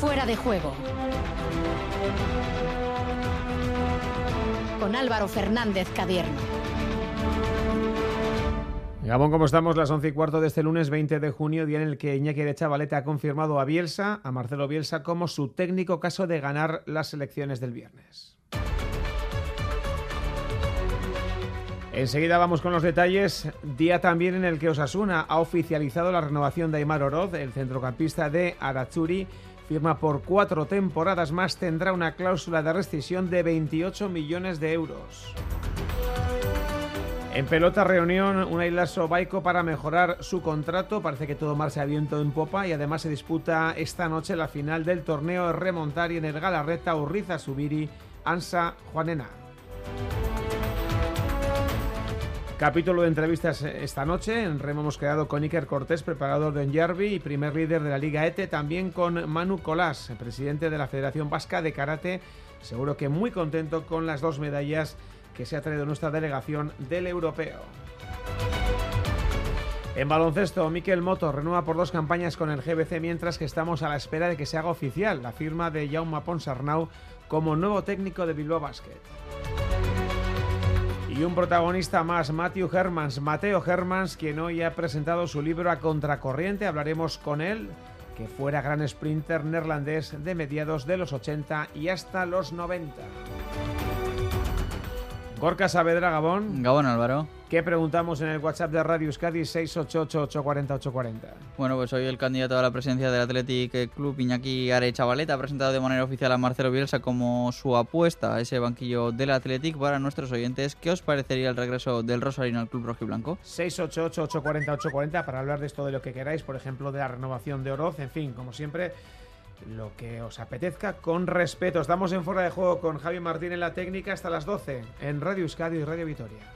Fuera de juego. Con Álvaro Fernández Cadierno. Gabón, ¿cómo estamos? Las once y cuarto de este lunes 20 de junio, día en el que Iñaki de Chavaleta ha confirmado a Bielsa, a Marcelo Bielsa, como su técnico caso de ganar las elecciones del viernes. Enseguida vamos con los detalles. Día también en el que Osasuna ha oficializado la renovación de Aymar Oroz, el centrocampista de Arachuri. Firma por cuatro temporadas más, tendrá una cláusula de rescisión de 28 millones de euros. En pelota reunión, un Ailaso Baico para mejorar su contrato. Parece que todo marcha viento en popa y además se disputa esta noche la final del torneo remontar y en el Galarreta Urriza Subiri, Ansa Juanena. Capítulo de entrevistas esta noche. En Remo hemos quedado con Iker Cortés, preparador de Enjarvi y primer líder de la Liga ETE. También con Manu Colás, presidente de la Federación Vasca de Karate. Seguro que muy contento con las dos medallas que se ha traído nuestra delegación del europeo. En baloncesto, Miquel Moto renueva por dos campañas con el GBC mientras que estamos a la espera de que se haga oficial la firma de Jaume Ponsarnau como nuevo técnico de Bilbao Basket. Y un protagonista más, Matthew Hermans, Mateo Hermans, quien hoy ha presentado su libro A Contracorriente. Hablaremos con él, que fuera gran sprinter neerlandés de mediados de los 80 y hasta los 90. Gorka Saavedra, Gabón. Gabón, Álvaro. ¿Qué preguntamos en el WhatsApp de Radio Euskadi 688-840-840? Bueno, pues hoy el candidato a la presidencia del Athletic Club, Iñaki Arechavaleta, ha presentado de manera oficial a Marcelo Bielsa como su apuesta a ese banquillo del Athletic para nuestros oyentes. ¿Qué os parecería el regreso del Rosarino al Club Rojiblanco? 688-840-840 para hablar de esto de lo que queráis, por ejemplo, de la renovación de Oroz, en fin, como siempre lo que os apetezca con respeto. Estamos en fuera de juego con Javi Martín en la técnica hasta las 12 en Radio Euskadi y Radio Vitoria.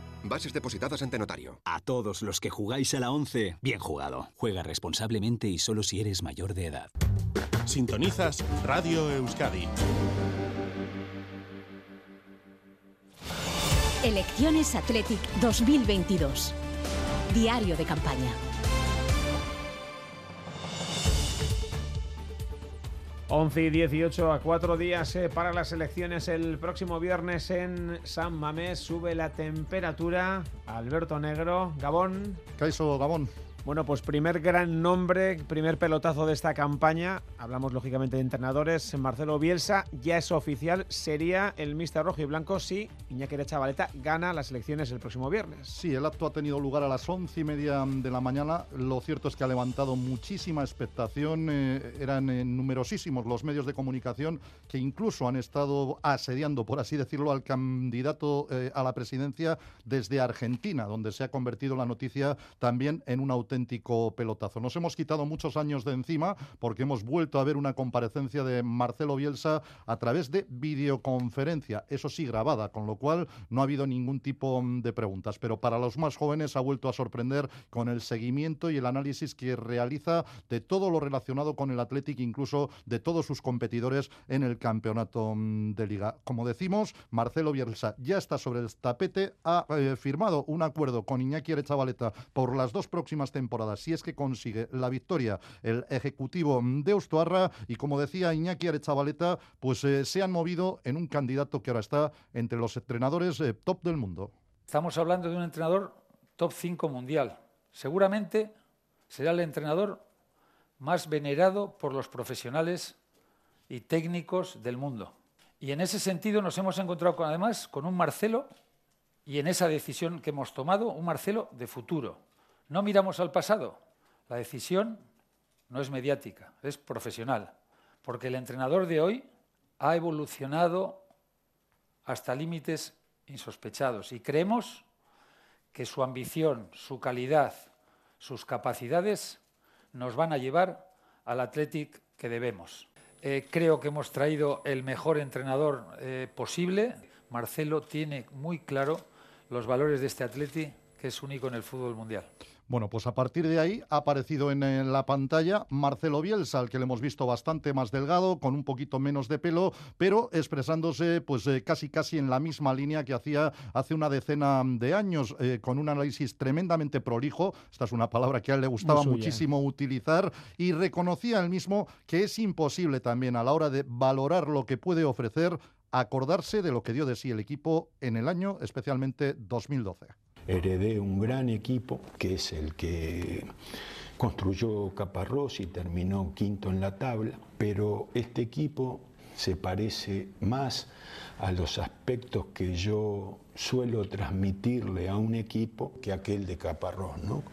Bases depositadas ante notario. A todos los que jugáis a la 11, bien jugado. Juega responsablemente y solo si eres mayor de edad. Sintonizas Radio Euskadi. Elecciones Athletic 2022. Diario de campaña. 11 y 18 a cuatro días eh, para las elecciones el próximo viernes en San Mamés. Sube la temperatura. Alberto Negro, Gabón. Caiso Gabón. Bueno, pues primer gran nombre, primer pelotazo de esta campaña. Hablamos lógicamente de entrenadores. Marcelo Bielsa ya es oficial, sería el Mister Rojo y Blanco si Iñaki de Chavaleta gana las elecciones el próximo viernes. Sí, el acto ha tenido lugar a las once y media de la mañana. Lo cierto es que ha levantado muchísima expectación. Eh, eran eh, numerosísimos los medios de comunicación que incluso han estado asediando, por así decirlo, al candidato eh, a la presidencia desde Argentina, donde se ha convertido la noticia también en un auténtico auténtico pelotazo. Nos hemos quitado muchos años de encima porque hemos vuelto a ver una comparecencia de Marcelo Bielsa a través de videoconferencia, eso sí grabada, con lo cual no ha habido ningún tipo de preguntas. Pero para los más jóvenes ha vuelto a sorprender con el seguimiento y el análisis que realiza de todo lo relacionado con el Athletic, incluso de todos sus competidores en el campeonato mm, de liga. Como decimos, Marcelo Bielsa ya está sobre el tapete, ha eh, firmado un acuerdo con Iñaki Erechavaleta por las dos próximas temporadas si es que consigue la victoria el ejecutivo de Ustuarra y como decía Iñaki Arechavaleta, pues eh, se han movido en un candidato que ahora está entre los entrenadores eh, top del mundo. Estamos hablando de un entrenador top 5 mundial. Seguramente será el entrenador más venerado por los profesionales y técnicos del mundo. Y en ese sentido nos hemos encontrado con, además con un Marcelo y en esa decisión que hemos tomado, un Marcelo de futuro, no miramos al pasado. La decisión no es mediática, es profesional, porque el entrenador de hoy ha evolucionado hasta límites insospechados y creemos que su ambición, su calidad, sus capacidades nos van a llevar al Athletic que debemos. Eh, creo que hemos traído el mejor entrenador eh, posible. Marcelo tiene muy claro los valores de este atleti, que es único en el fútbol mundial. Bueno, pues a partir de ahí ha aparecido en, la pantalla Marcelo Bielsa, al que le hemos visto bastante más delgado, con un poquito menos de pelo, pero expresándose pues eh, casi casi en la misma línea que hacía hace una decena de años, eh, con un análisis tremendamente prolijo, esta es una palabra que a él le gustaba muchísimo utilizar, y reconocía él mismo que es imposible también a la hora de valorar lo que puede ofrecer acordarse de lo que dio de sí el equipo en el año, especialmente 2012 heredé un gran equipo que es el que construyó Caparrós y terminó quinto en la tabla, pero este equipo se parece más a los aspectos que yo suelo transmitirle a un equipo que aquel de Caparrós, ¿no?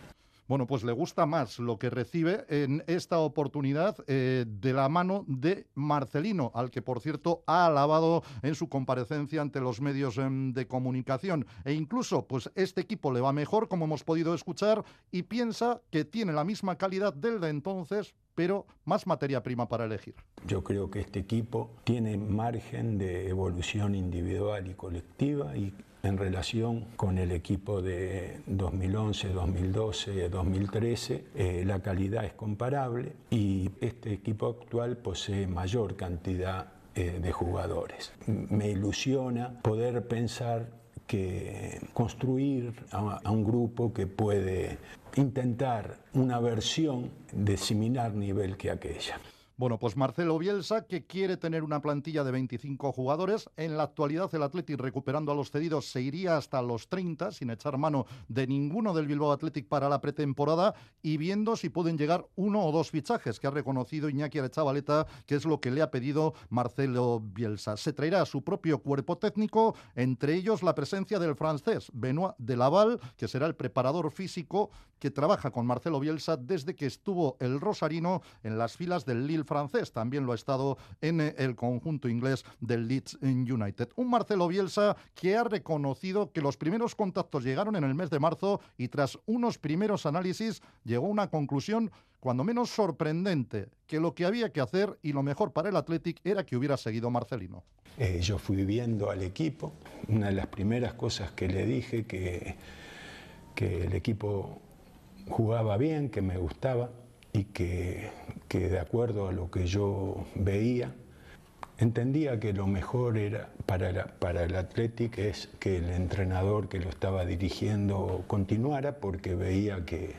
Bueno, pues le gusta más lo que recibe en esta oportunidad eh, de la mano de Marcelino, al que por cierto ha alabado en su comparecencia ante los medios em, de comunicación. E incluso, pues este equipo le va mejor, como hemos podido escuchar, y piensa que tiene la misma calidad del de entonces, pero más materia prima para elegir. Yo creo que este equipo tiene margen de evolución individual y colectiva y en relación con el equipo de 2011, 2012, 2013, la calidad es comparable y este equipo actual posee mayor cantidad eh, de jugadores. Me ilusiona poder pensar que construir a un grupo que puede intentar una versión de similar nivel que aquella. Bueno, pues Marcelo Bielsa, que quiere tener una plantilla de 25 jugadores. En la actualidad, el Athletic, recuperando a los cedidos, se iría hasta los 30, sin echar mano de ninguno del Bilbao Athletic para la pretemporada y viendo si pueden llegar uno o dos fichajes que ha reconocido Iñaki Arechavaleta, que es lo que le ha pedido Marcelo Bielsa. Se traerá su propio cuerpo técnico, entre ellos la presencia del francés Benoit de Laval, que será el preparador físico que trabaja con Marcelo Bielsa desde que estuvo el Rosarino en las filas del Lille francés, también lo ha estado en eh, el conjunto inglés del Leeds United. Un Marcelo Bielsa que ha reconocido que los primeros contactos llegaron en el mes de marzo y tras unos primeros análisis llegó a una conclusión cuando menos sorprendente, que lo que había que hacer y lo mejor para el Athletic era que hubiera seguido Marcelino. Eh, yo fui viendo al equipo, una de las primeras cosas que le dije que, que el equipo jugaba bien, que me gustaba, y que, de acuerdo a lo que yo veía, entendía que lo mejor era para, para el Athletic es que el entrenador que lo estaba dirigiendo continuara porque veía que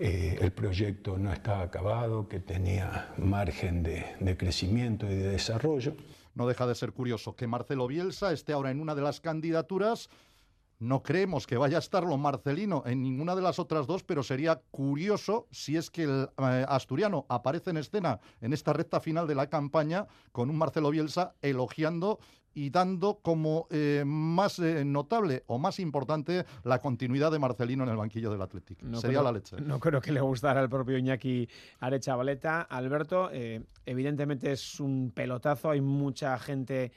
eh, el proyecto no estaba acabado, que tenía margen de, de crecimiento y de desarrollo. No deja de ser curioso que Marcelo Bielsa esté ahora en una de las candidaturas no creemos que vaya a estarlo Marcelino en ninguna de las otras dos, pero sería curioso si es que el eh, asturiano aparece en escena en esta recta final de la campaña con un Marcelo Bielsa elogiando y dando como eh, más eh, notable o más importante la continuidad de Marcelino en el banquillo del Atlético. Sería la leche. No creo que le gustara al propio Iñaki Arechavaleta. Alberto, evidentemente es un pelotazo, hay mucha gente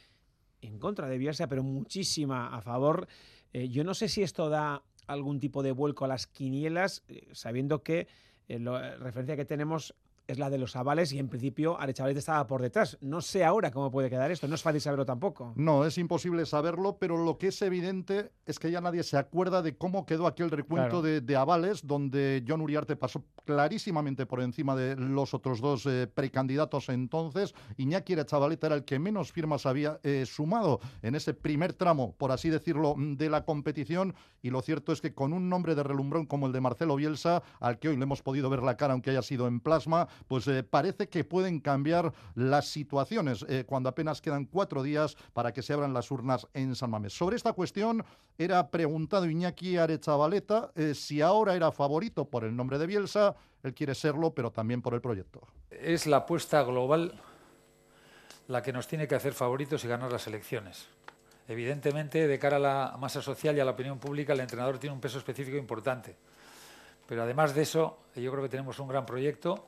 en contra de Bielsa, pero muchísima a favor. Eh, yo no sé si esto da algún tipo de vuelco a las quinielas, eh, sabiendo que eh, la referencia que tenemos es la de los avales y en principio Arechavaleta estaba por detrás. No sé ahora cómo puede quedar esto, no es fácil saberlo tampoco. No, es imposible saberlo, pero lo que es evidente es que ya nadie se acuerda de cómo quedó aquel recuento de, avales donde John Uriarte pasó clarísimamente por encima de los otros dos eh, precandidatos entonces. Iñaki Arechavaleta era el que menos firmas había eh, sumado en ese primer tramo, por así decirlo, de la competición y lo cierto es que con un nombre de relumbrón como el de Marcelo Bielsa, al que hoy le hemos podido ver la cara aunque haya sido en plasma, pues eh, parece que pueden cambiar las situaciones eh, cuando apenas quedan cuatro días para que se abran las urnas en San Mamés. Sobre esta cuestión era preguntado Iñaki Arechavaleta eh, si ahora era favorito por el nombre de Bielsa, él quiere serlo, pero también por el proyecto. Es la apuesta global la que nos tiene que hacer favoritos y ganar las elecciones. Evidentemente, de cara a la masa social y a la opinión pública, el entrenador tiene un peso específico importante. Pero además de eso, yo creo que tenemos un gran proyecto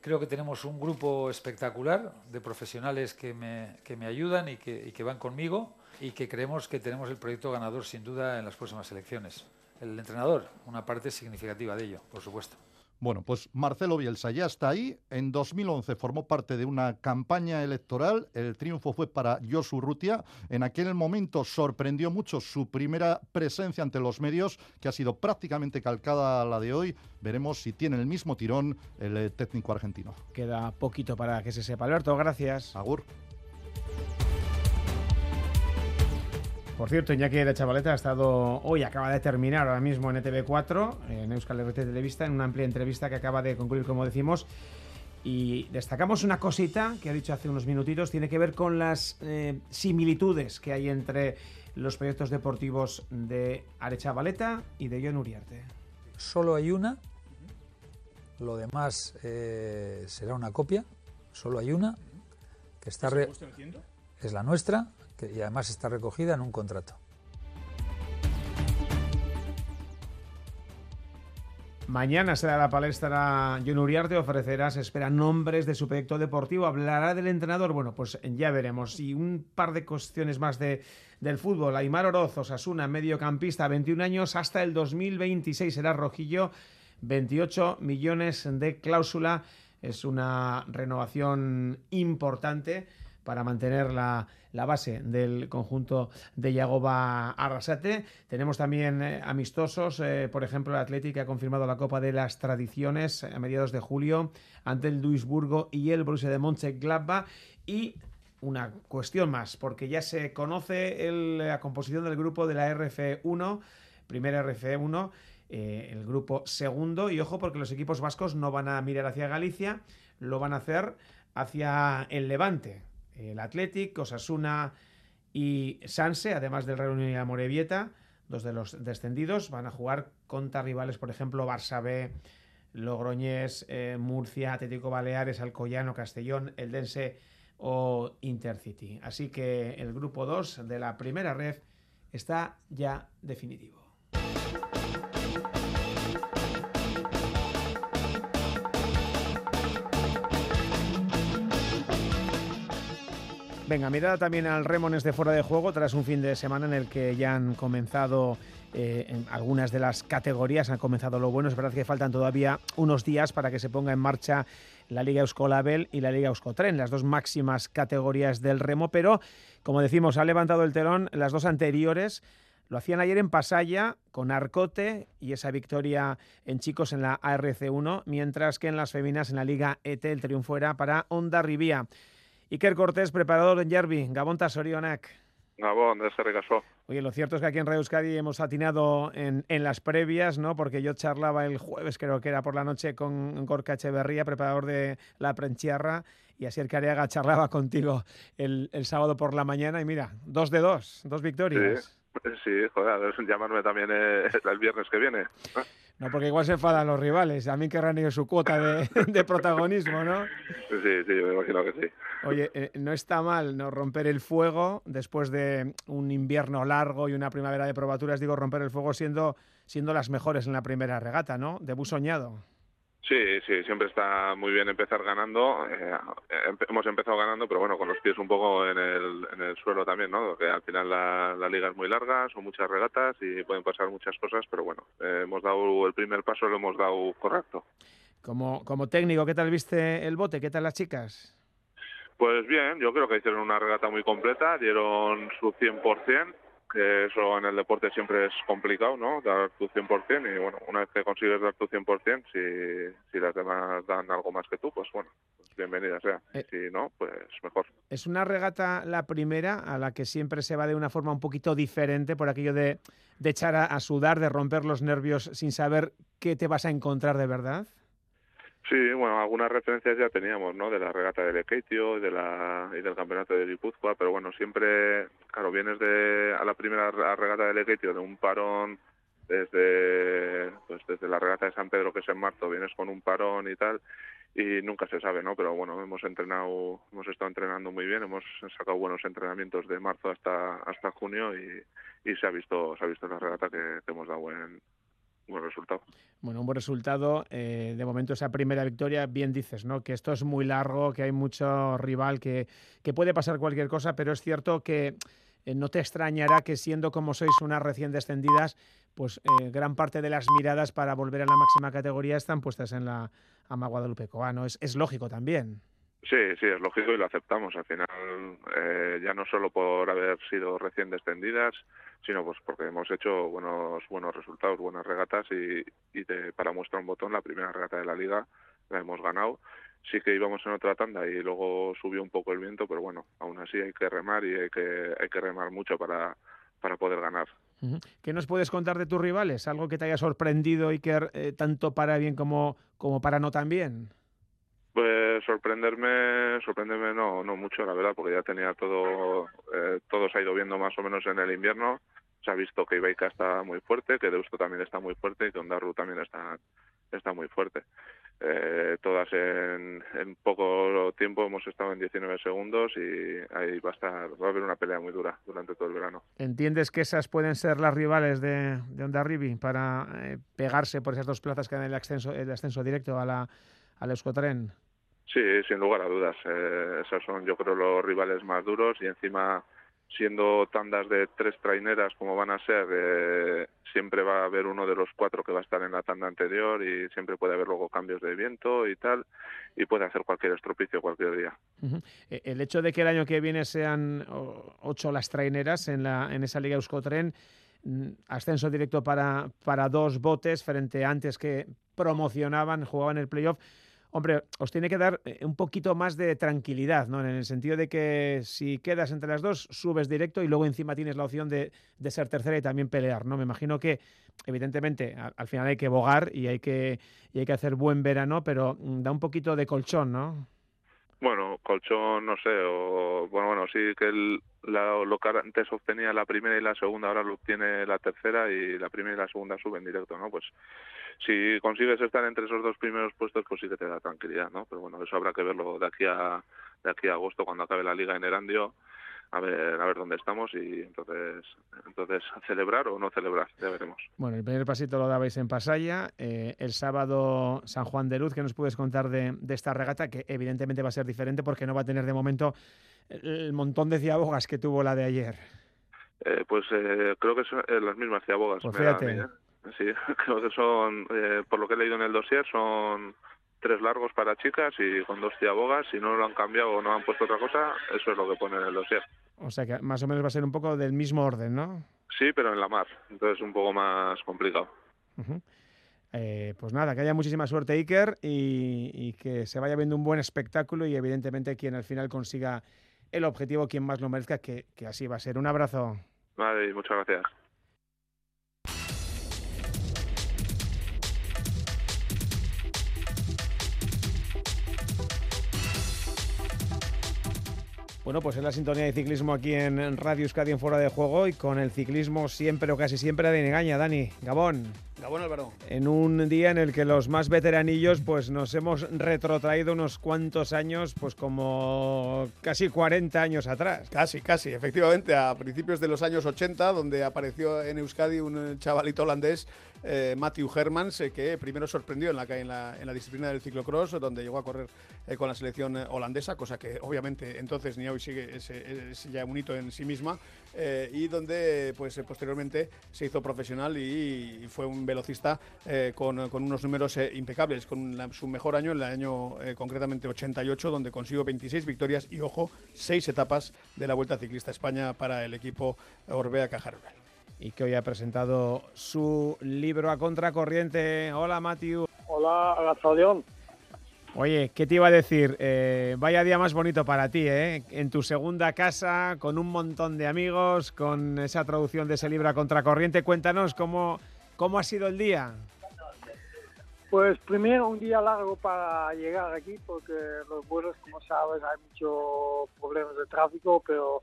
Creo que tenemos un grupo espectacular de profesionales que me, que me ayudan y que, y que van conmigo y que creemos que tenemos el proyecto ganador sin duda en las próximas elecciones. El entrenador, una parte significativa de ello, por supuesto. Bueno, pues Marcelo Bielsa ya está ahí. En 2011 formó parte de una campaña electoral. El triunfo fue para Josu Rutia. En aquel momento sorprendió mucho su primera presencia ante los medios, que ha sido prácticamente calcada a la de hoy. Veremos si tiene el mismo tirón el eh, técnico argentino. Queda poquito para que se sepa. Alberto, gracias. Agur. Por cierto, Iñaki de Chavaleta ha estado hoy, acaba de terminar ahora mismo en ETV4, en Euskal RT Televista, en una amplia entrevista que acaba de concluir, como decimos. Y destacamos una cosita que ha dicho hace unos minutitos, tiene que ver con las eh, similitudes que hay entre los proyectos deportivos de Arechavaleta y de John Uriarte. Solo hay una, lo demás eh, será una copia, solo hay una, que está... Re... Es la nuestra, y además está recogida en un contrato. Mañana será la palestra John Uriarte, ofrecerá, se esperan nombres de su proyecto deportivo, hablará del entrenador, bueno, pues ya veremos. Y un par de cuestiones más de, del fútbol. Aymar Oroz, Osasuna, mediocampista, 21 años, hasta el 2026 será rojillo, 28 millones de cláusula, es una renovación importante para mantener la, base del conjunto de Yagoba Arrasate. Tenemos también eh, amistosos, eh, por ejemplo, el Atlético ha confirmado la Copa de las Tradiciones a mediados de julio ante el Duisburgo y el Borussia de Mönchengladbach. Y una cuestión más, porque ya se conoce la composición del grupo de la RF1, primera RF1, eh, el grupo segundo, y ojo porque los equipos vascos no van a mirar hacia Galicia, lo van a hacer hacia el Levante, el Athletic, Osasuna y Sanse, además del Real Unión y la Morevieta, dos de los descendidos, van a jugar contra rivales, por ejemplo, Barça B, Logroñés, eh, Murcia, Atlético Baleares, Alcoyano, Castellón, Eldense o Intercity. Así que el grupo 2 de la primera red está ya definitivo. Venga, mirada también al Remones de fuera de juego tras un fin de semana en el que ya han comenzado eh, en algunas de las categorías, han comenzado lo bueno. Es verdad que faltan todavía unos días para que se ponga en marcha la Liga Euskolabel y la Liga Euskotren, las dos máximas categorías del remo, pero como decimos, ha levantado el telón las dos anteriores. Lo hacían ayer en Pasaya con Arcote y esa victoria en chicos en la ARC1, mientras que en las feminas en la Liga ET el triunfo era para Onda Rivía. Iker Cortés, preparador en Jarvi. Gabón Tasorionak. Gabón, de caso. Oye, lo cierto es que aquí en Radio Euskadi hemos atinado en, las previas, ¿no? Porque yo charlaba el jueves, creo que era por la noche, con Gorka Echeverría, preparador de La Prenchiarra, y así el Cariaga charlaba contigo el, sábado por la mañana, y mira, dos de dos, dos victorias. Sí, sí joder, llamarme también eh, el viernes que viene. No, porque igual se enfadan los rivales. A mí querrán ellos su cuota de, protagonismo, ¿no? Sí, sí, me imagino que sí. Oye, eh, no está mal no romper el fuego después de un invierno largo y una primavera de probaturas. Digo, romper el fuego siendo, siendo las mejores en la primera regata, ¿no? De soñado. Sí, sí, siempre está muy bien empezar ganando. Eh, hemos empezado ganando, pero bueno, con los pies un poco en el, en el suelo también, ¿no? Porque al final la, la, liga es muy larga, son muchas regatas y pueden pasar muchas cosas, pero bueno, eh, hemos dado el primer paso, lo hemos dado correcto. Como, como técnico, ¿qué tal viste el bote? ¿Qué tal las chicas? Pues bien, yo creo que hicieron una regata muy completa, dieron su 100%, que eso en el deporte siempre es complicado, ¿no? Dar tu 100% y bueno, una vez que consigues dar tu 100%, si, si las demás dan algo más que tú, pues bueno, pues bienvenida sea. Eh, si no, pues mejor. Es una regata la primera a la que siempre se va de una forma un poquito diferente por aquello de, de echar a sudar, de romper los nervios sin saber qué te vas a encontrar de verdad. Sí, bueno, algunas referencias ya teníamos, ¿no? De la regata del Ekeitio y, de la, y del campeonato de Guipúzcoa, pero bueno, siempre, claro, vienes de, a la primera regata del Ekeitio de un parón desde, pues desde la regata de San Pedro, que es en marzo, vienes con un parón y tal, y nunca se sabe, ¿no? Pero bueno, hemos entrenado, hemos estado entrenando muy bien, hemos sacado buenos entrenamientos de marzo hasta hasta junio y, y se ha visto se ha visto la regata que, que hemos dado en, buen resultado. Bueno, un buen resultado. Eh, de momento esa primera victoria, bien dices, ¿no? Que esto es muy largo, que hay mucho rival, que, que puede pasar cualquier cosa, pero es cierto que eh, no te extrañará que siendo como sois unas recién descendidas, pues eh, gran parte de las miradas para volver a la máxima categoría están puestas en la Ama Guadalupe Coano. Es, es lógico también. Sí, sí, es lógico y lo aceptamos. Al final, eh, ya no solo por haber sido recién descendidas, sino pues porque hemos hecho buenos buenos resultados, buenas regatas y, y para muestra un botón, la primera regata de la liga la hemos ganado. Sí que íbamos en otra tanda y luego subió un poco el viento, pero bueno, aún así hay que remar y hay que, hay que remar mucho para, para poder ganar. ¿Qué nos puedes contar de tus rivales? ¿Algo que te haya sorprendido que eh, tanto para bien como, como para no tan bien? Sorprenderme, sorprenderme no, no mucho, la verdad, porque ya tenía todo, eh, todo se ha ido viendo más o menos en el invierno. Se ha visto que Ibaica está muy fuerte, que Deusto también está muy fuerte y que Ondarru también está, está muy fuerte. Eh, todas en, en, poco tiempo hemos estado en 19 segundos y ahí va a estar va a haber una pelea muy dura durante todo el verano. ¿Entiendes que esas pueden ser las rivales de, de Ondarribi para eh, pegarse por esas dos plazas que dan el ascenso, el ascenso directo a la, al Euskotren? Sí, sin lugar a dudas. Eh, esos son, yo creo, los rivales más duros y encima, siendo tandas de tres traineras como van a ser, eh, siempre va a haber uno de los cuatro que va a estar en la tanda anterior y siempre puede haber luego cambios de viento y tal, y puede hacer cualquier estropicio cualquier día. E, el hecho de que el año que viene sean ocho las traineras en, la, en esa Liga Euskotren, mm, ascenso directo para, para dos botes frente a antes que promocionaban, jugaban el playoff hombre, os tiene que dar eh, un poquito más de tranquilidad, ¿no? En el sentido de que si quedas entre las dos, subes directo y luego encima tienes la opción de, de ser tercera y también pelear, ¿no? Me imagino que, evidentemente, al, final hay que bogar y hay que, y hay que hacer buen verano, pero mm, da un poquito de colchón, ¿no? Bueno, colchón, no sé, o bueno, bueno, sí que el, la, lo que antes obtenía la primera y la segunda, ahora lo obtiene la tercera y la primera y la segunda suben directo, ¿no? Pues si consigues estar entre esos dos primeros puestos, pues sí que te da tranquilidad, ¿no? Pero bueno, eso habrá que verlo de aquí a, de aquí a agosto, cuando acabe la liga en Erandio, a ver, a ver dónde estamos y entonces, entonces celebrar o no celebrar, ya veremos. Bueno, el primer pasito lo dabais en Pasaya, eh, el sábado San Juan de Luz, ¿qué nos puedes contar de, de, esta regata? Que evidentemente va a ser diferente porque no va a tener de momento el montón de ciabogas que tuvo la de ayer. Eh, pues eh, creo que son las mismas ciabogas. Pues fíjate. Sí, creo que son, eh, por lo que he leído en el dossier, son tres largos para chicas y con dos ciabogas. Si no lo han cambiado o no han puesto otra cosa, eso es lo que pone en el dossier. O sea que más o menos va a ser un poco del mismo orden, ¿no? Sí, pero en la mar. Entonces un poco más complicado. eh, pues nada, que haya muchísima suerte Iker y, y, que se vaya viendo un buen espectáculo y evidentemente quien al final consiga el objetivo, quien más lo merezca, que, que así va a ser. Un abrazo. Vale, muchas gracias. Bueno, pues es la sintonía de ciclismo aquí en Radio Euskadi en Fuera de Juego y con el ciclismo siempre o casi siempre de Negaña. Dani, Gabón. Gabón Álvaro. En un día en el que los más veteranillos pues nos hemos retrotraído unos cuantos años, pues como casi 40 años atrás. Casi, casi, efectivamente, a principios de los años 80, donde apareció en Euskadi un chavalito holandés eh, Matthew Hermans, eh, que primero sorprendió en la, en, la, disciplina del ciclocross, donde llegó a correr eh, con la selección holandesa, cosa que obviamente entonces ni hoy sigue es, ya un hito en sí misma, y donde pues posteriormente se hizo profesional y, fue un velocista con, unos números impecables, con su mejor año, en el año concretamente 88, donde consiguió 26 victorias y, ojo, 6 etapas de la Vuelta Ciclista España para el equipo Orbea Cajarubel y que hoy ha presentado su libro a contracorriente. Hola, Matthew. Hola, Agazadión. Oye, ¿qué te iba a decir? Eh, vaya día más bonito para ti, ¿eh? En tu segunda casa, con un montón de amigos, con esa traducción de ese libro a contracorriente. Cuéntanos cómo, cómo ha sido el día. Pues primero un día largo para llegar aquí, porque los vuelos, como sabes, hay muchos problemas de tráfico, pero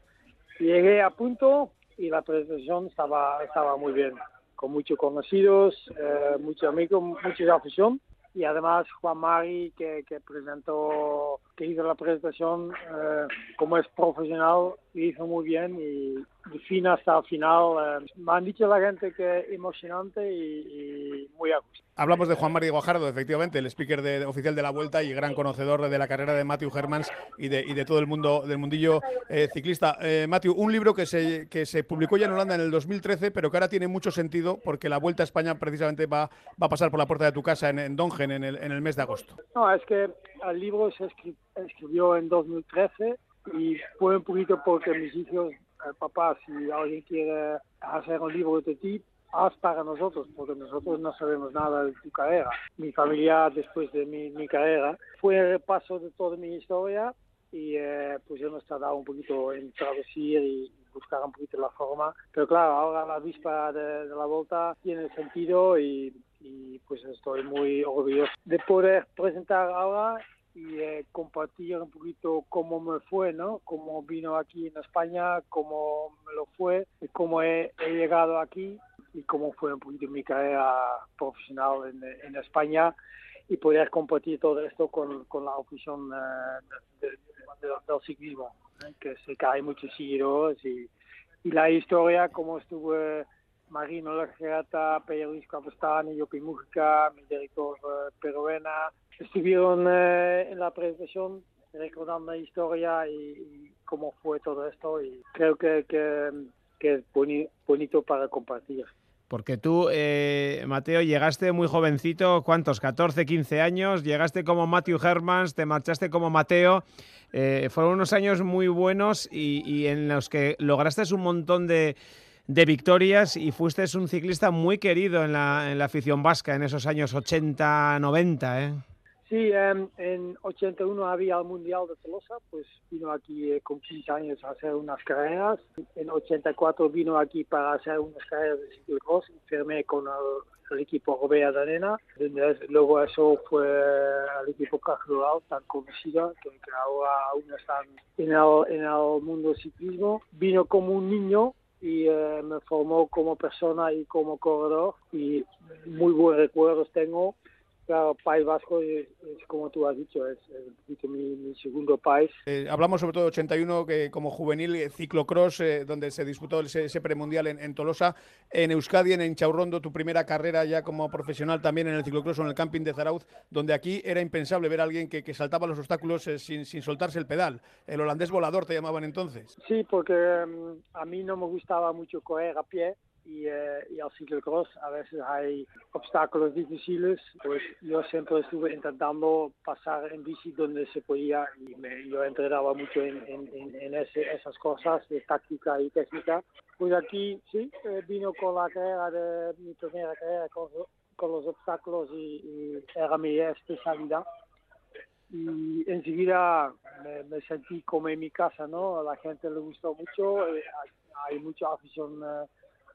llegué a punto, y la presentación estaba, estaba muy bien, con muchos conocidos, eh, muchos amigos, mucha afición y además Juan Mari que, que presentó, que hizo la presentación, eh, como es profesional, hizo muy bien y de fin hasta el final. Eh, me han dicho la gente que es emocionante y, y, muy muy a gusto. Hablamos de Juan María Guajardo, efectivamente, el speaker de, oficial de la Vuelta y gran conocedor de la carrera de Matthew Hermans y de, y de todo el mundo del mundillo eh, ciclista. Eh, Matthew, un libro que se, que se publicó ya en Holanda en el 2013, pero que ahora tiene mucho sentido porque la Vuelta a España precisamente va, va a pasar por la puerta de tu casa en, en Dongen en el, en el mes de agosto. No, es que el libro se escribió en 2013 y fue un poquito porque mis hijos, el papá, si alguien quiere hacer un libro de este tipo, haz para nosotros, porque nosotros no sabemos nada de tu carrera. Mi familia, después de mi, mi carrera, fue el repaso de toda mi historia y eh, pues yo nos tardaba un poquito en traducir y buscar un poquito la forma. Pero claro, ahora la víspera de, de la vuelta tiene sentido y, y, pues estoy muy orgulloso de poder presentar ahora y eh, compartir un poquito cómo me fue, ¿no? Cómo vino aquí en España, cómo me lo fue, y cómo he, he llegado aquí y cómo fue un poquito mi carrera profesional en, España y poder compartir todo esto con, con la afición eh, de, de, de, del ciclismo, ¿eh? que que hay muchos giros y, y la historia, como estuve Marino Lagerata, Pedro Luis Capostani, Jopi Mujica, mi director eh, Perovena, estuvieron eh, en la presentación recordando la historia y, y, cómo fue todo esto y creo que, que, es boni, bonito para compartir. Porque tú, eh, Mateo, llegaste muy jovencito, ¿cuántos? 14, 15 años, llegaste como Matthew Hermans, te marchaste como Mateo. Eh, fueron unos años muy buenos y, y, en los que lograste un montón de, victorias y fuiste un ciclista muy querido en la, en la afición vasca en esos años 80, 90, ¿eh? Sí, um, en 81 había el Mundial de Tolosa, pues vino aquí eh, con 15 años a hacer unas carreras. En 84 vino aquí para hacer unas carreras de ciclocross firmé con el, el equipo Robea de Arena. Luego eso fue el equipo Caja tan conocido, que, que, ahora aún están en el, en el mundo ciclismo. Vino como un niño y eh, me formó como persona y como corredor y muy buenos recuerdos tengo Claro, País Vasco, es, es, como tú has dicho, es, es mi, mi, segundo país. Eh, hablamos sobre todo de 81, que como juvenil eh, ciclocross, eh, donde se disputó ese, ese premundial en, en, Tolosa, en Euskadi, en Enchaurrondo, tu primera carrera ya como profesional también en el ciclocross o en el camping de Zarauz, donde aquí era impensable ver a alguien que, que saltaba los obstáculos eh, sin, sin, soltarse el pedal. El holandés volador te llamaban entonces. Sí, porque um, a mí no me gustaba mucho correr a pie y, eh, y al ciclocross a veces hay obstáculos difíciles, pues yo siempre estuve intentando pasar en bici donde se podía y me, yo entrenaba mucho en, en, en ese, esas cosas de táctica y técnica. Pues aquí sí, eh, vino con la carrera de mi primera carrera con, con los obstáculos y, y era mi especialidad y enseguida me, me, sentí como en mi casa, ¿no? A la gente le gustó mucho, eh, hay, hay mucha afición eh,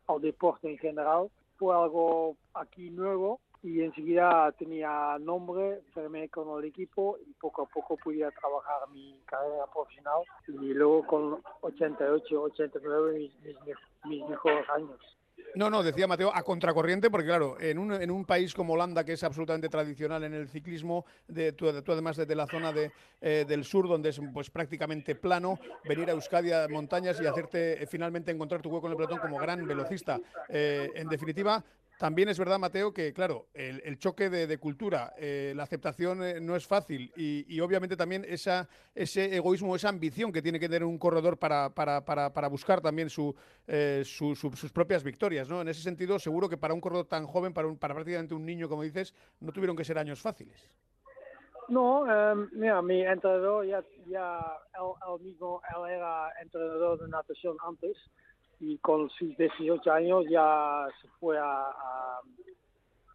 al deporte en general. Fue algo aquí nuevo y enseguida tenía nombre, firmé con el equipo y poco a poco podía trabajar mi carrera profesional y luego con 88, 89 mis, mis, mis mejores años. No, no, decía Mateo, a contracorriente, porque claro, en un, en un país como Holanda, que es absolutamente tradicional en el ciclismo, de, tú, además desde la zona de, eh, del sur, donde es pues prácticamente plano, venir a Euskadi a montañas y hacerte eh, finalmente encontrar tu hueco en el pelotón como gran velocista. Eh, en definitiva, también es verdad, Mateo, que claro, el, el choque de, de cultura, eh, la aceptación eh, no es fácil y, y, obviamente también esa, ese egoísmo, esa ambición que tiene que tener un corredor para, para, para, para buscar también su, eh, su, su, sus propias victorias. ¿no? En ese sentido, seguro que para un corredor tan joven, para, un, para prácticamente un niño, como dices, no tuvieron que ser años fáciles. No, um, mira, mi entrenador ya, ya él mismo, él era entrenador de natación antes y con sus 18 años ya se fue a,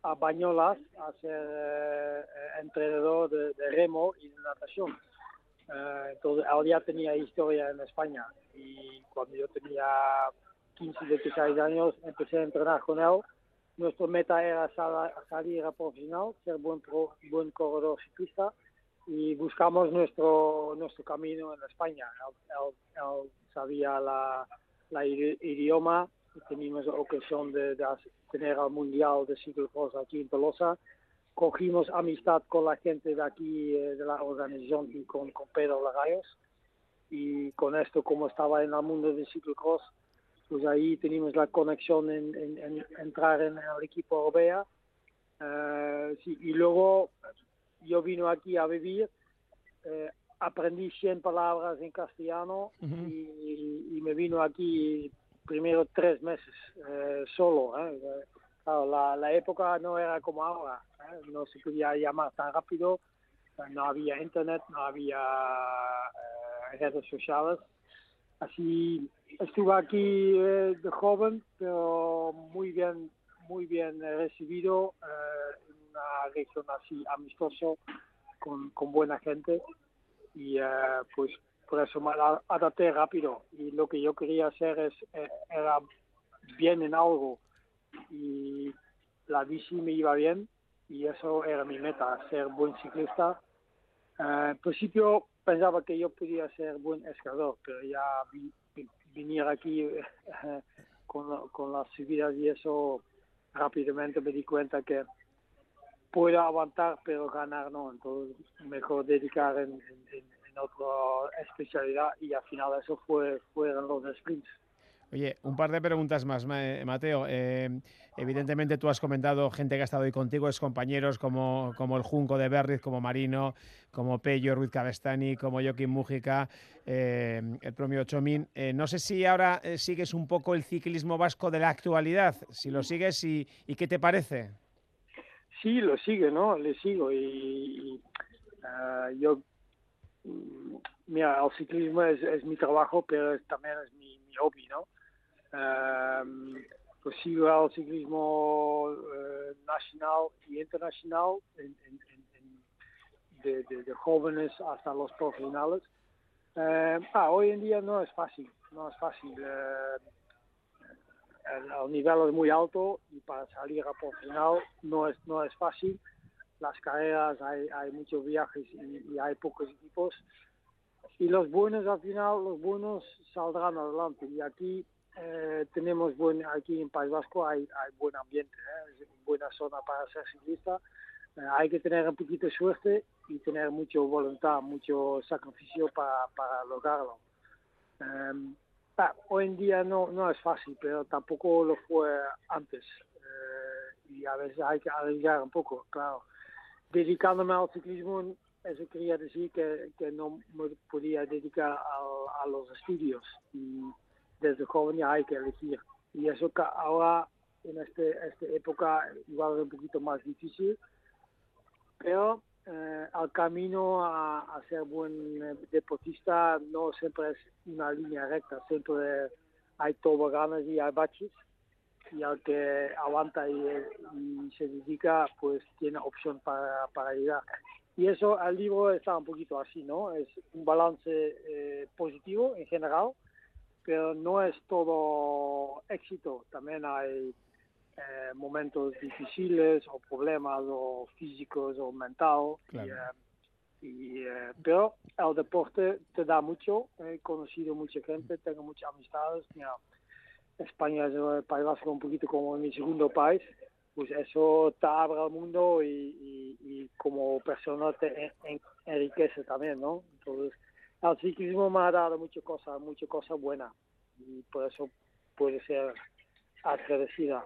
a, Bañolas a ser eh, entrenador de, remo y de natación. Eh, entonces, él ya tenía historia en España y cuando yo tenía 15, 16 años empecé a entrenar con él. Nuestra meta era sal, salir a profesional, ser buen, pro, buen corredor ciclista y buscamos nuestro nuestro camino en España. Él, él sabía la la idioma, teníamos la ocasión de, de, tener el Mundial de Ciclocross aquí en Tolosa. Cogimos amistad con la gente de aquí, eh, de la organización, y con, con Pedro Lagayos. Y con esto, como estaba en el mundo de ciclocross, pues ahí teníamos la conexión en, en, en entrar en el equipo Orbea Eh, sí, y luego yo vino aquí a vivir, eh, aprendí 100 palabras en castellano y, y me vino aquí primero tres meses eh, solo. ¿eh? Claro, la, la época no era como ahora, ¿eh? no se podía llamar tan rápido, no había internet, no había eh, redes sociales. Así estuve aquí de joven, pero muy bien, muy bien recibido en una región así amistoso, con, con buena gente y eh, pues por eso me adapté rápido y lo que yo quería hacer es eh, era bien en algo y la bici me iba bien y eso era mi meta, ser buen ciclista. Eh, en principio pensaba que yo podía ser buen escalador, pero ya vi- venir aquí con, con las subidas y eso rápidamente me di cuenta que puedo aguantar pero ganar no, entonces mejor dedicar en, en, otra especialidad y al final eso fue fueron los sprints. Oye, un par de preguntas más, Ma- Mateo. Eh, evidentemente tú has comentado gente que ha estado ahí contigo, es compañeros como, como el Junco de Berriz, como Marino, como Pello, Ruiz Cabestani, como Joaquín Mújica, eh, el propio Chomín. Eh, no sé si ahora eh, sigues un poco el ciclismo vasco de la actualidad, si lo sigues y, y qué te parece. Sí, lo sigue, ¿no? Le sigo y, ah, yo, mm, mira, el ciclismo es, es mi trabajo, pero también es mi, hobby, ¿no? Ehm, pues sigo el ciclismo eh, nacional y internacional, en- en- de, de- jóvenes hasta los profesionales. Eh, ah, hoy en día no es fácil, no es fácil. Eh, el, el nivel es muy alto y para salir a profesional no es no es fácil. Las carreras hay, hay muchos viajes y, y hay pocos equipos. Y los buenos al final, los buenos saldrán adelante. Y aquí eh, tenemos buen, aquí en País Vasco hay, hay buen ambiente, ¿eh? es una buena zona para ser ciclista. Eh, hay que tener un poquito de suerte y tener mucha voluntad, mucho sacrificio para, para lograrlo. Ah, hoy en día no, no es fácil, pero tampoco lo fue antes. Eh, y a veces hay que arriesgar un poco, claro. Dedicándome al ciclismo, eso quería decir que, que no me podía dedicar a, a los estudios. Y desde joven ya hay que elegir. Y eso que ahora, en este, esta época, igual es un poquito más difícil. Pero eh, al camino a, ser buen eh, deportista no siempre es una línea recta, siempre hay toboganes y hay baches y al que aguanta y, se dedica pues tiene opción para, para llegar. Y eso al libro está un poquito así, ¿no? Es un balance eh, positivo en general, pero no es todo éxito, también hay eh, momentos difíciles o problemas o físicos o mental. Claro. Y, eh, y, eh, pero el deporte te da mucho. He conocido mucha gente, tengo muchas amistades. Mira, España es el País un poquito como mi segundo país. Pues eso te abre al mundo y, y- y como persona te en- en- enriquece también, ¿no? Entonces, el ciclismo me ha dado muchas cosas, muchas cosas buenas. Y por eso puede ser agradecida.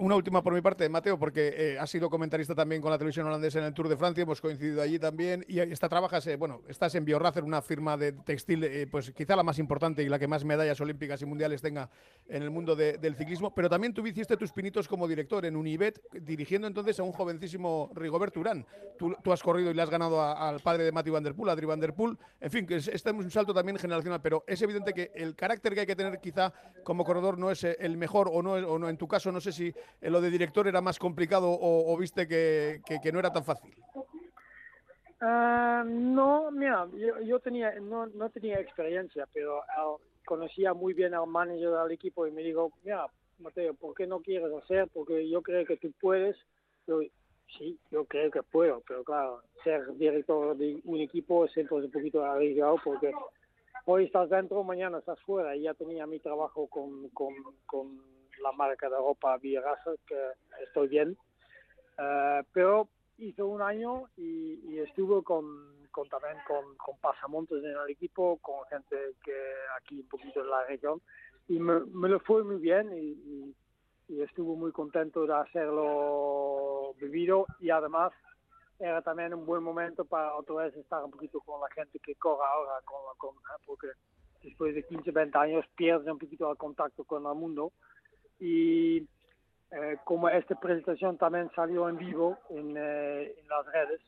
Una última por mi parte, Mateo, porque eh, has sido comentarista también con la televisión holandesa en el Tour de Francia, hemos coincidido allí también, y está, trabajas, eh, bueno, estás en Bioracer, una firma de textil, eh, pues quizá la más importante y la que más medallas olímpicas y mundiales tenga en el mundo de- del ciclismo, pero también tú hiciste tus pinitos como director en Univet, dirigiendo entonces a un jovencísimo Rigobert Urán. Tú, has corrido y le has ganado al padre de Matthew Van Der Poel, a Adri Van Der Poel, en fin, que es, este es un salto también generacional, pero es evidente que el carácter que hay que tener quizá como corredor no es eh, el mejor o no, o no en tu caso, no sé si eh, lo de director era más complicado o, o viste que, que- que no era tan fácil. Ah, no, mira, yo, yo tenía, no, no tenía experiencia, pero al- conocía muy bien al manager del equipo y me dijo, mira, Mateo, ¿por qué no quieres hacer? Porque yo creo que tú puedes. Yo, sí, yo creo que puedo, pero claro, ser director de un equipo es un poquito arriesgado porque hoy estás dentro, mañana estás fuera y ya tenía mi trabajo con, con, con la marca de ropa Raza, que estoy bien. Eh, pero hice un año y, y estuve con, con también con, con pasamontes en el equipo, con gente que aquí un poquito en la región. Y me, me lo fue muy bien y, y, y estuvo muy contento de hacerlo vivido. Y además era también un buen momento para otra vez estar un poquito con la gente que corre ahora, con, con, porque después de 15, 20 años pierdes un poquito el contacto con el mundo y eh, como esta presentación también salió en vivo en, eh, en las redes,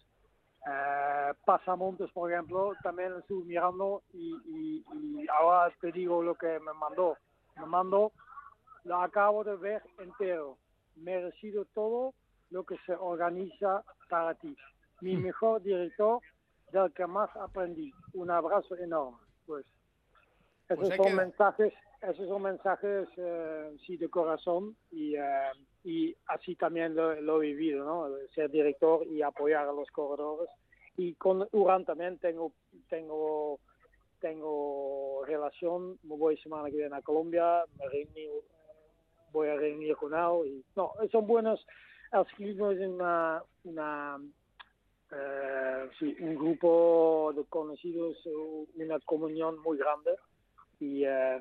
eh, Pasamontes, por ejemplo, también estuve mirando y, y, y, ahora te digo lo que me mandó. Me mandó, lo acabo de ver entero, merecido todo lo que se organiza para ti. Mi mejor director, del que más aprendí. Un abrazo enorme. Pues esos Pues son que- mensajes, esos son mensajes eh, sí de corazón y, eh, así también lo, he vivido, ¿no? Ser director y apoyar a los corredores. Y con Uran también tengo tengo tengo relación. Me voy semana que viene a Colombia, me reuní, voy a reunir con él no, son buenos. El ciclismo es una una eh, un grupo de conocidos, una comunión muy grande y, eh,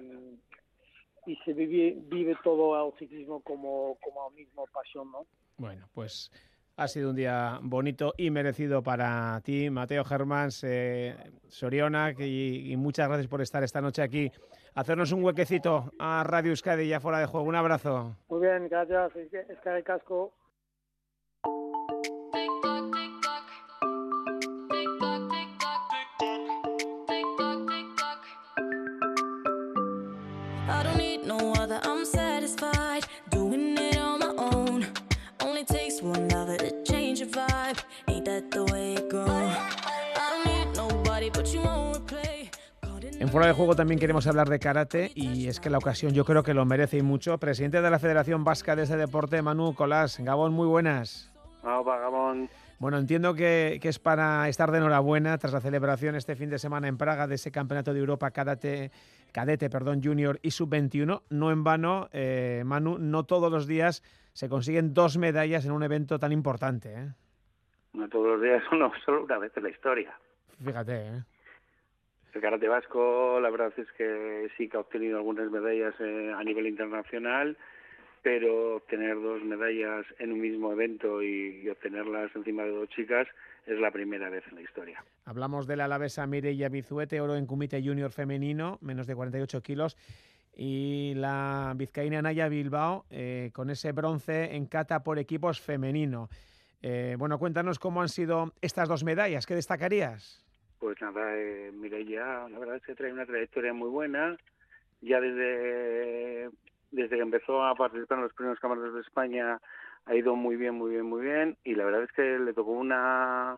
y se vive, vive todo el ciclismo como, como la misma pasión, ¿no? Bueno, pues ha sido un día bonito y merecido para ti, Mateo Germans, eh, Sorionak, y, y muchas gracias por estar esta noche aquí. Hacernos un huequecito a Radio Euskadi ya fuera de juego. Un abrazo. Muy bien, gracias. Es que, es que hay casco. Fuera de juego también queremos hablar de karate y es que la ocasión yo creo que lo merece y mucho. Presidente de la Federación Vasca de ese deporte, Manu Colás. Gabón, muy buenas. Opa, Gabón. Bueno, entiendo que, que es para estar de enhorabuena tras la celebración este fin de semana en Praga de ese Campeonato de Europa Cadete, cadete perdón, Junior y Sub-21. No en vano, eh, Manu, no todos los días se consiguen dos medallas en un evento tan importante. ¿eh? No todos los días, no, solo una vez en la historia. Fíjate, ¿eh? El karate vasco, la verdad es que sí que ha obtenido algunas medallas eh, a nivel internacional, pero obtener dos medallas en un mismo evento y, obtenerlas encima de dos chicas es la primera vez en la historia. Hablamos de la alavesa Mireia Bizuete, oro en Kumite Junior femenino, menos de 48 kilos. Y la vizcaína Naya Bilbao eh, con ese bronce en cata por equipos femenino. Eh, bueno, cuéntanos cómo han sido estas dos medallas, ¿qué destacarías? Pues nada, eh, Mireia, la verdad es que trae una trayectoria muy buena. Ya desde, desde que empezó a participar en los primeros campeonatos de España ha ido muy bien, muy bien, muy bien. Y la verdad es que le tocó una,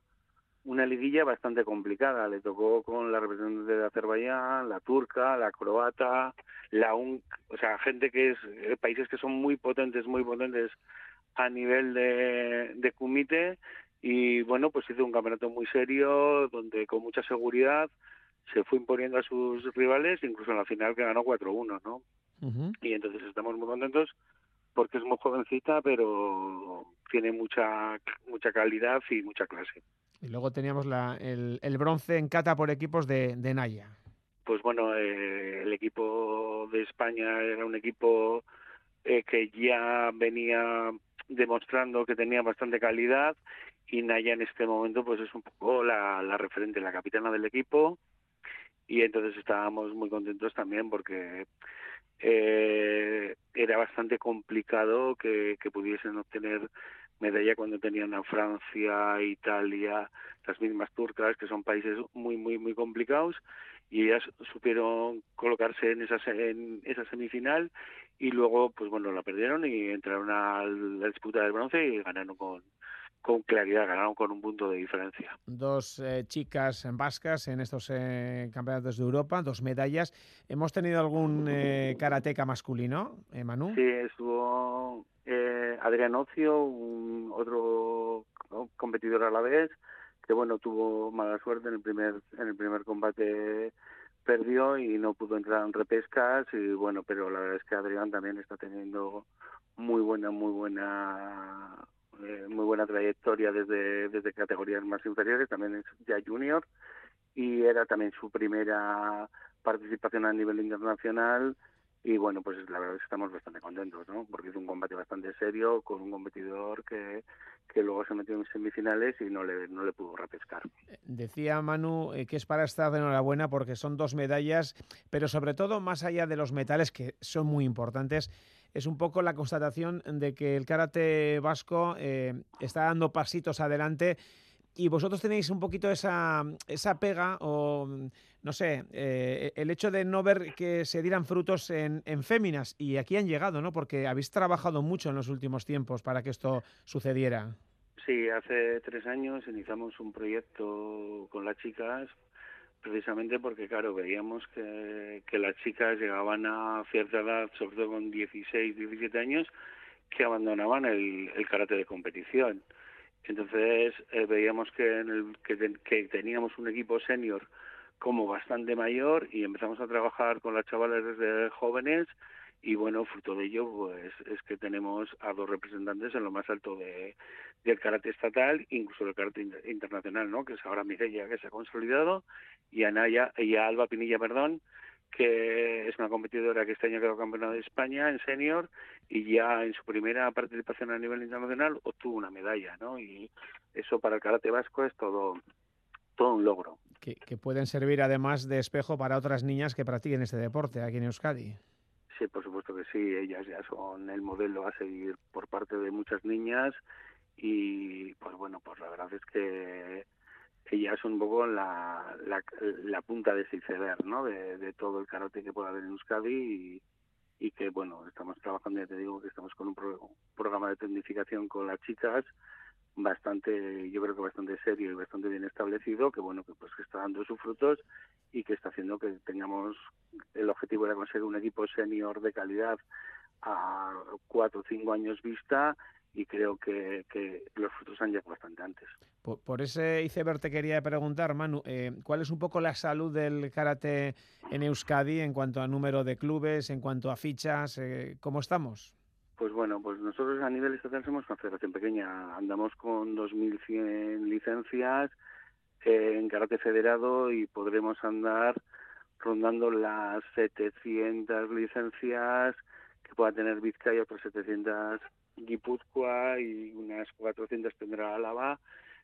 una liguilla bastante complicada. Le tocó con la representante de Azerbaiyán, la turca, la croata, la un, o sea, gente que es, eh, países que son muy potentes, muy potentes a nivel de, de kumite y bueno, pues hizo un campeonato muy serio donde con mucha seguridad se fue imponiendo a sus rivales, incluso en la final que ganó 4-1, ¿no? Y entonces estamos muy contentos porque es muy jovencita, pero tiene mucha mucha calidad y mucha clase. Y luego teníamos la- el, el bronce en cata por equipos de, de Naya. Pues bueno, eh, el equipo de España era un equipo eh, que ya venía demostrando que tenía bastante calidad y Naya en este momento pues es un poco la, referente, la capitana del equipo. Y entonces estábamos muy contentos también porque eh, era bastante complicado que, que pudiesen obtener medalla cuando tenían a Francia, Italia, las mismas turcas, que son países muy, muy, muy complicados, y ellas supieron colocarse en esa, en esa semifinal y luego, pues bueno, la perdieron y entraron a la disputa del bronce y ganaron con, con claridad, ganaron con un punto de diferencia. Dos eh, chicas vascas en estos eh, campeonatos de Europa, dos medallas. ¿Hemos tenido algún eh, karateca masculino, eh, Manu? Sí, estuvo eh, Adrián Ocio, un otro co- competidor a la vez, que bueno, tuvo mala suerte en el primer en el primer combate perdió y no pudo entrar en repescas y bueno, pero la verdad es que Adrián también está teniendo muy buena muy buena eh, muy buena trayectoria desde desde categorías más inferiores, también es ya junior y era también su primera participación a nivel internacional y bueno, pues la verdad es que estamos bastante contentos, ¿no? Porque es un combate bastante serio con un competidor que, que luego se metió en semifinales y no le, no le pudo repescar. Decía Manu eh, que es para estar de enhorabuena porque son dos medallas, pero sobre todo más allá de los metales que son muy importantes, es un poco la constatación de que el karate vasco eh, está dando pasitos adelante y vosotros tenéis un poquito esa, esa pega o, no sé, eh, el hecho de no ver que se dieran frutos en, en féminas y aquí han llegado, ¿no? Porque habéis trabajado mucho en los últimos tiempos para que esto sucediera. Sí, hace tres años iniciamos un proyecto con las chicas precisamente porque, claro, veíamos que, las chicas llegaban a cierta edad, sobre todo con 16, 17 años, que abandonaban el, el karate de competición. Entonces eh, veíamos que, en el, que, que, teníamos un equipo senior como bastante mayor y empezamos a trabajar con las chavales desde jóvenes y bueno, fruto de ello pues es que tenemos a dos representantes en lo más alto de, del karate estatal, incluso del karate internacional, ¿no? Que es ahora Mireia, que se ha consolidado, y Anaya, y a Alba Pinilla, perdón, que es una competidora que este año quedó campeona de España en senior y ya en su primera participación a nivel internacional obtuvo una medalla, ¿no? Y eso para el karate vasco es todo, todo un logro. Que, pueden servir además de espejo para otras niñas que practiquen este deporte aquí en Euskadi. Sí, por supuesto que sí, ellas ya son el modelo a seguir por parte de muchas niñas y pues bueno, pues la verdad es que ellas son un poco la, la, punta de ese iceberg, ¿no? De, todo el karate que puede haber en Euskadi y, y que bueno, estamos trabajando, ya te digo, que estamos con un, pro, un programa de tecnificación con las chicas bastante, yo creo que bastante serio y bastante bien establecido, que bueno, que pues que está dando sus frutos y que está haciendo que tengamos el objetivo de conseguir un equipo senior de calidad a cuatro o cinco años vista y creo que, que, los frutos han llegado bastante antes. Por, por, ese iceberg te quería preguntar, Manu, eh, ¿cuál es un poco la salud del karate en Euskadi en cuanto a número de clubes, en cuanto a fichas? Eh, ¿Cómo estamos? Pues bueno, pues nosotros a nivel estatal somos una federación pequeña. Andamos con 2.100 licencias eh, en karate federado y podremos andar rondando las 700 licencias que pueda tener Vizcaya, otras 700 Guipúzcoa y unas 400 tendrá Álava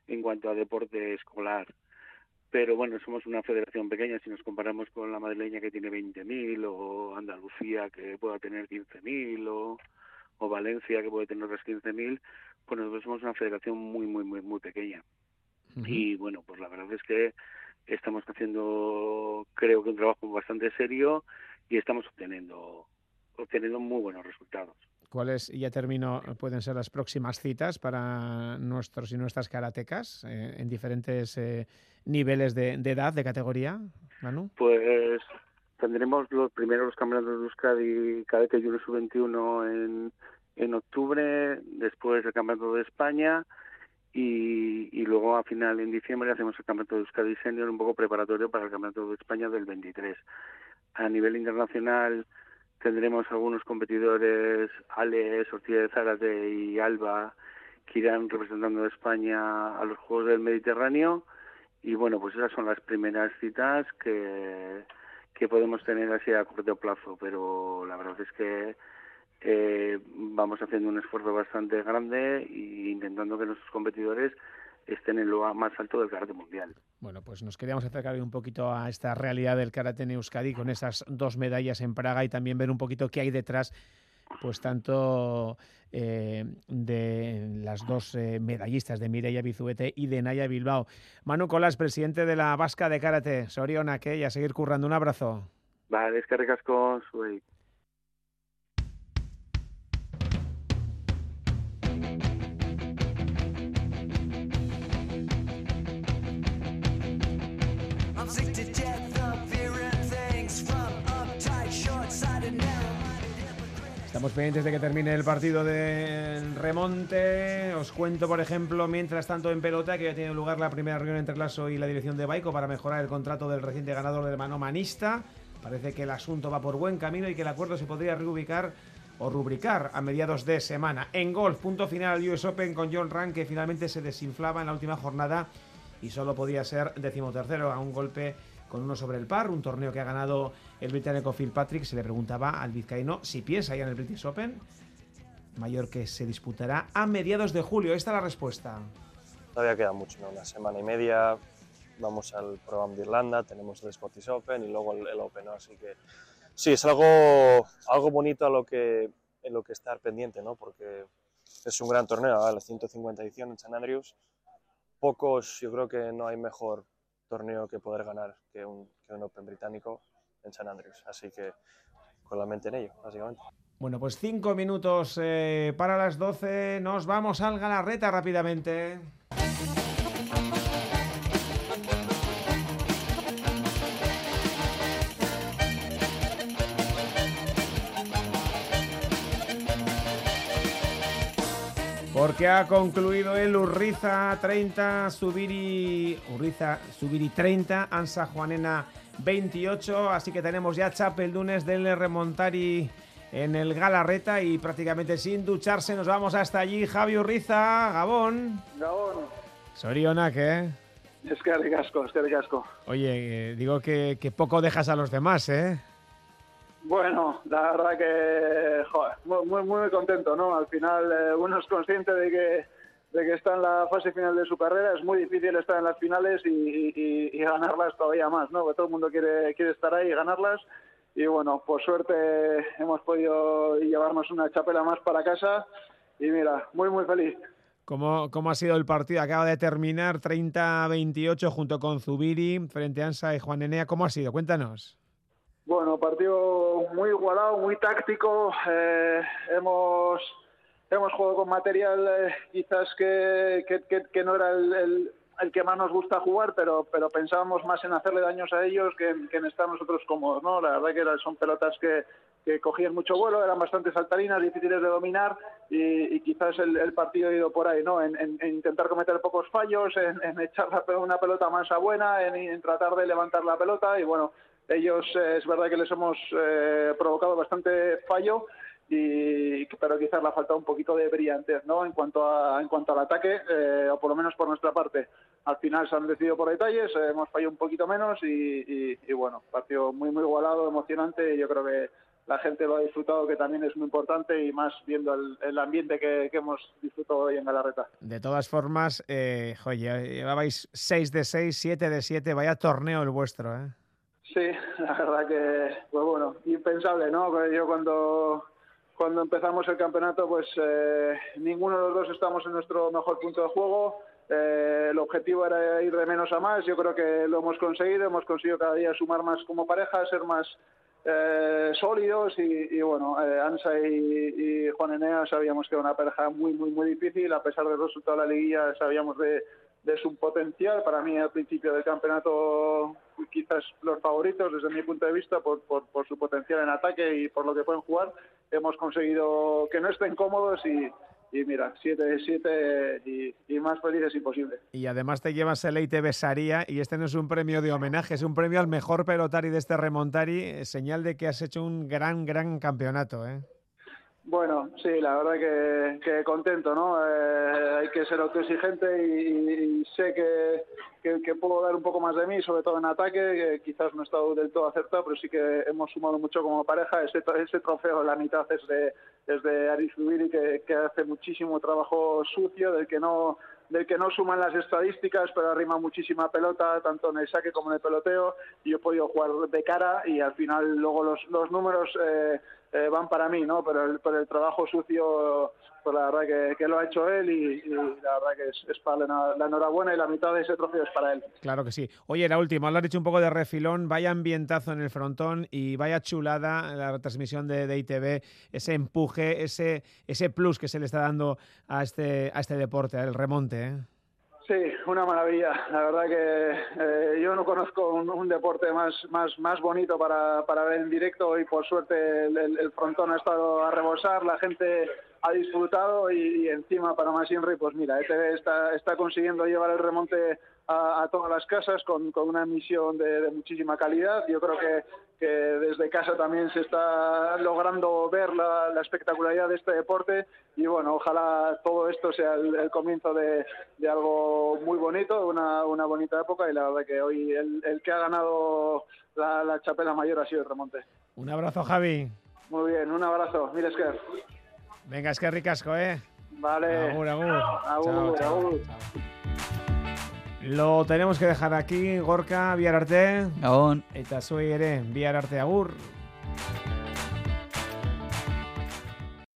en cuanto a deporte escolar. Pero bueno, somos una federación pequeña si nos comparamos con la madrileña que tiene 20.000 o Andalucía que pueda tener 15.000 o, o Valencia que puede tener otras 15.000, pues nosotros somos una federación muy, muy, muy, muy pequeña. Uh -huh. Y bueno, pues la verdad es que estamos haciendo, creo que un trabajo bastante serio y estamos obteniendo, obteniendo muy buenos resultados. ¿Cuáles, ya termino, pueden ser las próximas citas para nuestros y nuestras karatecas eh, en diferentes eh, niveles de, de, edad, de categoría, Manu? Pues tendremos los primeros los campeonatos de Euskadi Cadete Junior Sub-21 en, después el campeonato de España y, y luego a final en diciembre hacemos el campeonato de Euskadi un poco preparatorio para el campeonato de España del 23. A nivel internacional tendremos algunos competidores, Ale, Ortiz de Zárate y Alba, que irán representando a España a los Juegos del Mediterráneo. Y bueno, pues esas son las primeras citas que, que podemos tener así a corto plazo, pero la verdad es que eh, vamos haciendo un esfuerzo bastante grande e intentando que nuestros competidores estén en lo más alto del karate mundial. Bueno, pues nos queríamos acercar un poquito a esta realidad del karate en Euskadi con esas dos medallas en Praga y también ver un poquito qué hay detrás, pues tanto eh, de las dos eh, medallistas de Mireia Bizuete y de Naya Bilbao. Manu Colas, presidente de la Vasca de Karate, Soriona, que y a seguir currando. Un abrazo. Vale, es que recasco, soy. Estamos pendientes de que termine el partido del remonte. Os cuento, por ejemplo, mientras tanto en pelota, que ya tiene lugar la primera reunión entre Lasso y la dirección de Baico para mejorar el contrato del reciente ganador del mano manista. Parece que el asunto va por buen camino y que el acuerdo se podría reubicar o rubricar a mediados de semana. En golf, punto final al US Open con John Rank, que finalmente se desinflaba en la última jornada y solo podía ser decimotercero a un golpe con uno sobre el par, un torneo que ha ganado el británico Phil Patrick. Se le preguntaba al vizcaíno si piensa ya en el British Open, mayor que se disputará a mediados de julio. Esta es la respuesta. Todavía queda mucho, ¿no? una semana y media. Vamos al programa de Irlanda, tenemos el Scottish Open y luego el, el Open, ¿no? así que sí, es algo, algo bonito a lo que, en lo que estar pendiente, ¿no? porque es un gran torneo, ¿vale? la 150 edición en San Andrews. Pocos, yo creo que no hay mejor torneo que poder ganar que un, que un Open británico en San Andrews. Así que con la mente en ello, básicamente. Bueno, pues cinco minutos eh, para las 12. Nos vamos al Galarreta rápidamente. Porque ha concluido el Urriza 30, Subiri, Urriza, Subiri 30, Ansa Juanena 28, así que tenemos ya Chapeldunes del Remontari en el Galarreta y prácticamente sin ducharse nos vamos hasta allí. Javi Urriza, Gabón. Gabón. Sorionak, ¿eh? Es que ricasco, es que ricasco. Oye, eh, digo que, que poco dejas a los demás, ¿eh? Bueno, la verdad que joder, muy, muy, contento, ¿no? Al final eh, uno es consciente de que, de que está en la fase final de su carrera, es muy difícil estar en las finales y ganarlas todavía más, ¿no? Porque todo el mundo quiere, quiere estar ahí y ganarlas. Y bueno, por suerte hemos podido llevarnos una chapela más para casa y mira, muy, muy feliz. ¿Cómo, ¿Cómo ha sido el partido? Acaba de terminar 30-28 junto con Zubiri frente a Ansa y Juan Enea. ¿Cómo ha sido? Cuéntanos. Bueno, partido muy igualado, muy táctico. eh, hemos hemos jugado con material eh, quizás que, que, no era el, el- que más nos gusta jugar, pero pero pensábamos más en hacerle daños a ellos que en, en estar nosotros cómodos, ¿no? La verdad que eran- son pelotas que, que cogían mucho vuelo, eran bastante saltarinas, difíciles de dominar y, quizás el, el partido ha ido por ahí, ¿no? En, en- en intentar cometer pocos fallos, en, echar una pelota más a buena, en, en tratar de levantar la pelota y bueno, ellos eh, es verdad que les hemos eh, provocado bastante fallo y pero quizás le ha faltado un poquito de brillantez no en cuanto a en cuanto al ataque eh, o por lo menos por nuestra parte al final se han decidido por detalles eh, hemos fallado un poquito menos y, y- y bueno partido muy muy igualado emocionante y yo creo que la gente lo ha disfrutado que también es muy importante y más viendo el, el ambiente que, que hemos disfrutado hoy en Galarreta De todas formas, eh, joye, llevabais 6 de 6, 7 de 7. Vaya torneo el vuestro, ¿eh? Sí, la verdad que, pues bueno, impensable, ¿no? Yo cuando, cuando empezamos el campeonato, pues eh, ninguno de los dos estamos en nuestro mejor punto de juego. Eh, el objetivo era ir de menos a más. Yo creo que lo hemos conseguido. Hemos conseguido cada día sumar más como pareja, ser más eh, sólidos y, y bueno, eh, Ansa y, y Juan Enea sabíamos que era una pareja muy, muy, muy difícil. A pesar del resultado de la liguilla, sabíamos de, de su potencial. Para mí, al principio del campeonato, quizás los favoritos desde mi punto de vista por, por, su potencial en ataque y por lo que pueden jugar. Hemos conseguido que no estén cómodos y, y mira, 7 de 7 y, más felices imposible. Y además te llevas el ITV Saría y este no es un premio de homenaje, es un premio al mejor pelotari de este remontari, eh, señal de que has hecho un gran, gran campeonato, ¿eh? Bueno, sí, la verdad que, que contento, ¿no? Eh, hay que ser autoexigente y, y sé que, puedo dar un poco más de mí, sobre todo en ataque, que quizás no he estado del todo acertado, pero sí que hemos sumado mucho como pareja. Ese, ese trofeo, la mitad es de, es de Aris Zubiri, que, que hace muchísimo trabajo sucio, del que no del que no suman las estadísticas, pero arrima muchísima pelota, tanto en el saque como en el peloteo, y yo he podido jugar de cara y al final luego los, los números eh, eh, van para mí, ¿no? Pero el, el trabajo sucio, pues la verdad que, que lo ha hecho él y, la verdad que es, es para la, enhorabuena y la mitad de ese trofeo es para él. Claro que sí. Oye, la última, lo has dicho un poco de refilón, vaya ambientazo en el frontón y vaya chulada la retransmisión de, de ITV, ese empuje, ese, ese plus que se le está dando a este, a este deporte, el remonte, ¿eh? Sí, una maravilla. La verdad que eh, yo no conozco un, deporte más, más, más bonito para, para ver en directo y por suerte el, el- frontón ha estado a rebosar, la gente ha disfrutado y, encima para más Inri, pues mira, ETV está, está consiguiendo llevar el remonte a, a todas las casas con, con una emisión de, de muchísima calidad. Yo creo que, que desde casa también se está logrando ver la, la espectacularidad de este deporte y bueno, ojalá todo esto sea el, el comienzo de, de algo muy bonito, una, una bonita época y la verdad que hoy el, el que ha ganado la, la chapela mayor ha sido el remonte. Un abrazo, Javi. Muy bien, un abrazo. Mira, Esker. Venga, es que ricasco, ¿eh? Vale. Agur, agur. Agur, agur. Lo tenemos que dejar aquí, Gorka, bihar arte. Gabon. Eta zuei agur.